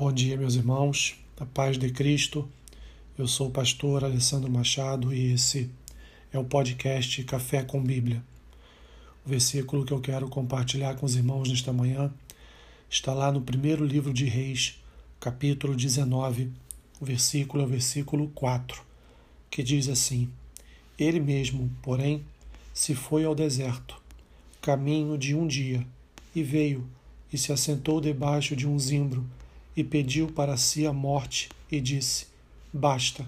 Bom dia, meus irmãos, a paz de Cristo. Eu sou o pastor Alessandro Machado e esse é o podcast Café com Bíblia. O versículo que eu quero compartilhar com os irmãos nesta manhã está lá no primeiro livro de Reis, capítulo 19, o versículo é o versículo 4, que diz assim: Ele mesmo, porém, se foi ao deserto, caminho de um dia, e veio e se assentou debaixo de um zimbro e pediu para si a morte e disse: Basta,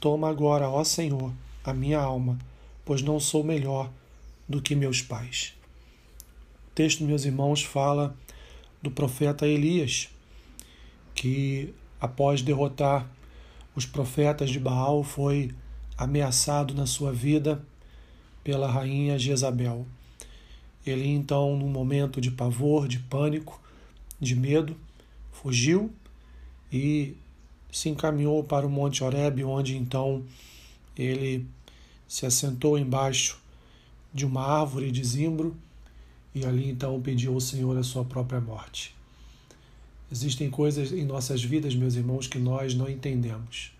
toma agora, ó Senhor, a minha alma, pois não sou melhor do que meus pais. O texto, meus irmãos, fala do profeta Elias, que após derrotar os profetas de Baal foi ameaçado na sua vida pela rainha Jezabel. Ele então, num momento de pavor, de pânico, de medo, fugiu e se encaminhou para o Monte Horebe, onde então ele se assentou embaixo de uma árvore de zimbro e ali então pediu ao Senhor a sua própria morte. Existem coisas em nossas vidas, meus irmãos, que nós não entendemos.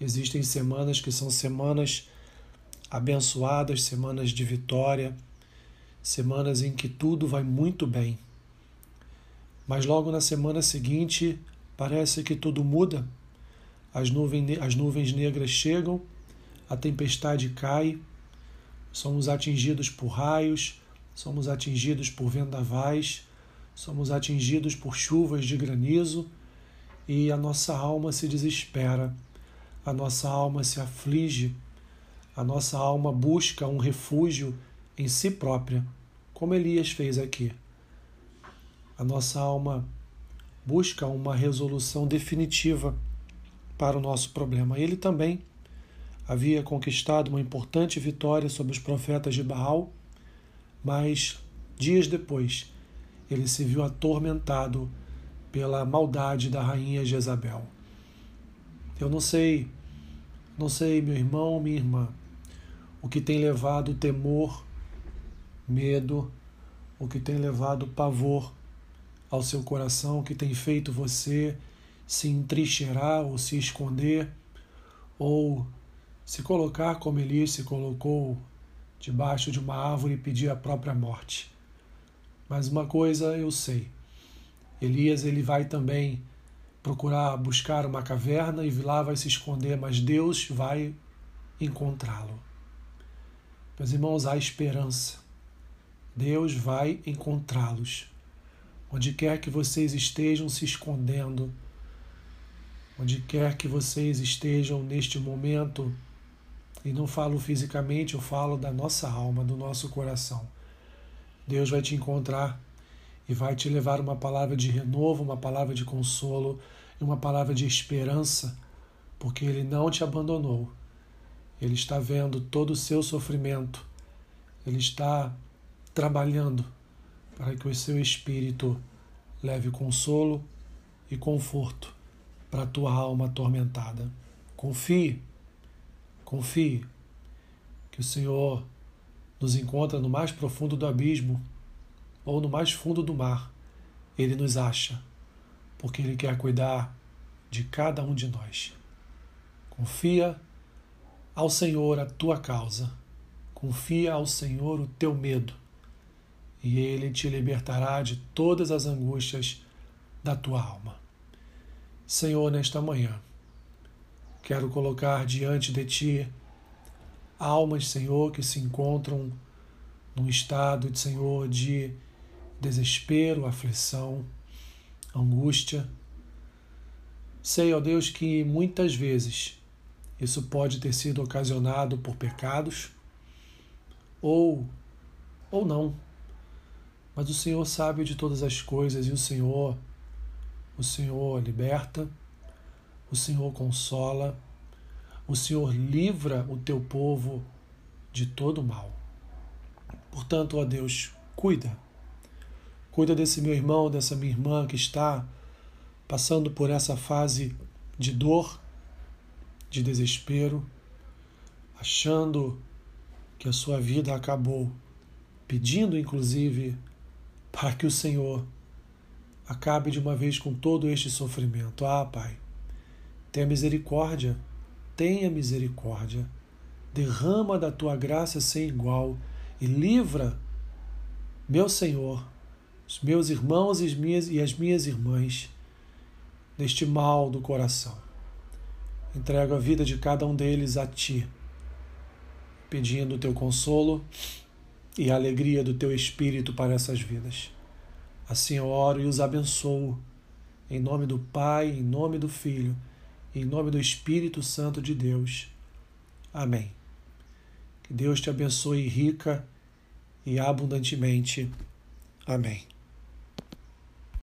Existem semanas que são semanas abençoadas, semanas de vitória, semanas em que tudo vai muito bem. Mas logo na semana seguinte, parece que tudo muda. As nuvens, as nuvens negras chegam, a tempestade cai, somos atingidos por raios, somos atingidos por vendavais, somos atingidos por chuvas de granizo e a nossa alma se desespera, a nossa alma se aflige, a nossa alma busca um refúgio em si própria, como Elias fez aqui. A nossa alma busca uma resolução definitiva para o nosso problema. Ele também havia conquistado uma importante vitória sobre os profetas de Baal, mas dias depois ele se viu atormentado pela maldade da rainha Jezabel. Eu não sei, não sei, meu irmão, minha irmã, o que tem levado temor, medo, o que tem levado pavor ao seu coração, que tem feito você se entrincheirar ou se esconder, ou se colocar como Elias se colocou debaixo de uma árvore e pedir a própria morte. Mas uma coisa eu sei, Elias ele vai também procurar buscar uma caverna e lá vai se esconder, mas Deus vai encontrá-lo. Meus irmãos, há esperança. Deus vai encontrá-los. Onde quer que vocês estejam se escondendo, onde quer que vocês estejam neste momento, e não falo fisicamente, eu falo da nossa alma, do nosso coração. Deus vai te encontrar e vai te levar uma palavra de renovo, uma palavra de consolo e uma palavra de esperança, porque Ele não te abandonou. Ele está vendo todo o seu sofrimento, Ele está trabalhando para que o seu espírito leve consolo e conforto para a tua alma atormentada. Confie, confie que o Senhor nos encontra no mais profundo do abismo ou no mais fundo do mar. Ele nos acha, porque Ele quer cuidar de cada um de nós. Confia ao Senhor a tua causa, confia ao Senhor o teu medo e ele te libertará de todas as angústias da tua alma. Senhor, nesta manhã, quero colocar diante de ti almas, Senhor, que se encontram num estado, de Senhor, de desespero, aflição, angústia. Sei, ó Deus, que muitas vezes isso pode ter sido ocasionado por pecados ou ou não, mas o Senhor sabe de todas as coisas e o Senhor, o Senhor liberta, o Senhor consola, o Senhor livra o teu povo de todo mal. Portanto, ó Deus, cuida. Cuida desse meu irmão, dessa minha irmã que está passando por essa fase de dor, de desespero, achando que a sua vida acabou, pedindo inclusive para que o Senhor acabe de uma vez com todo este sofrimento. Ah, Pai, tenha misericórdia, tenha misericórdia. Derrama da tua graça sem igual e livra, meu Senhor, os meus irmãos e as minhas, e as minhas irmãs deste mal do coração. Entrego a vida de cada um deles a Ti, pedindo o Teu consolo e a alegria do Teu Espírito para essas vidas. Assim eu oro e os abençoo, em nome do Pai, em nome do Filho, em nome do Espírito Santo de Deus. Amém. Que Deus te abençoe rica e abundantemente. Amém.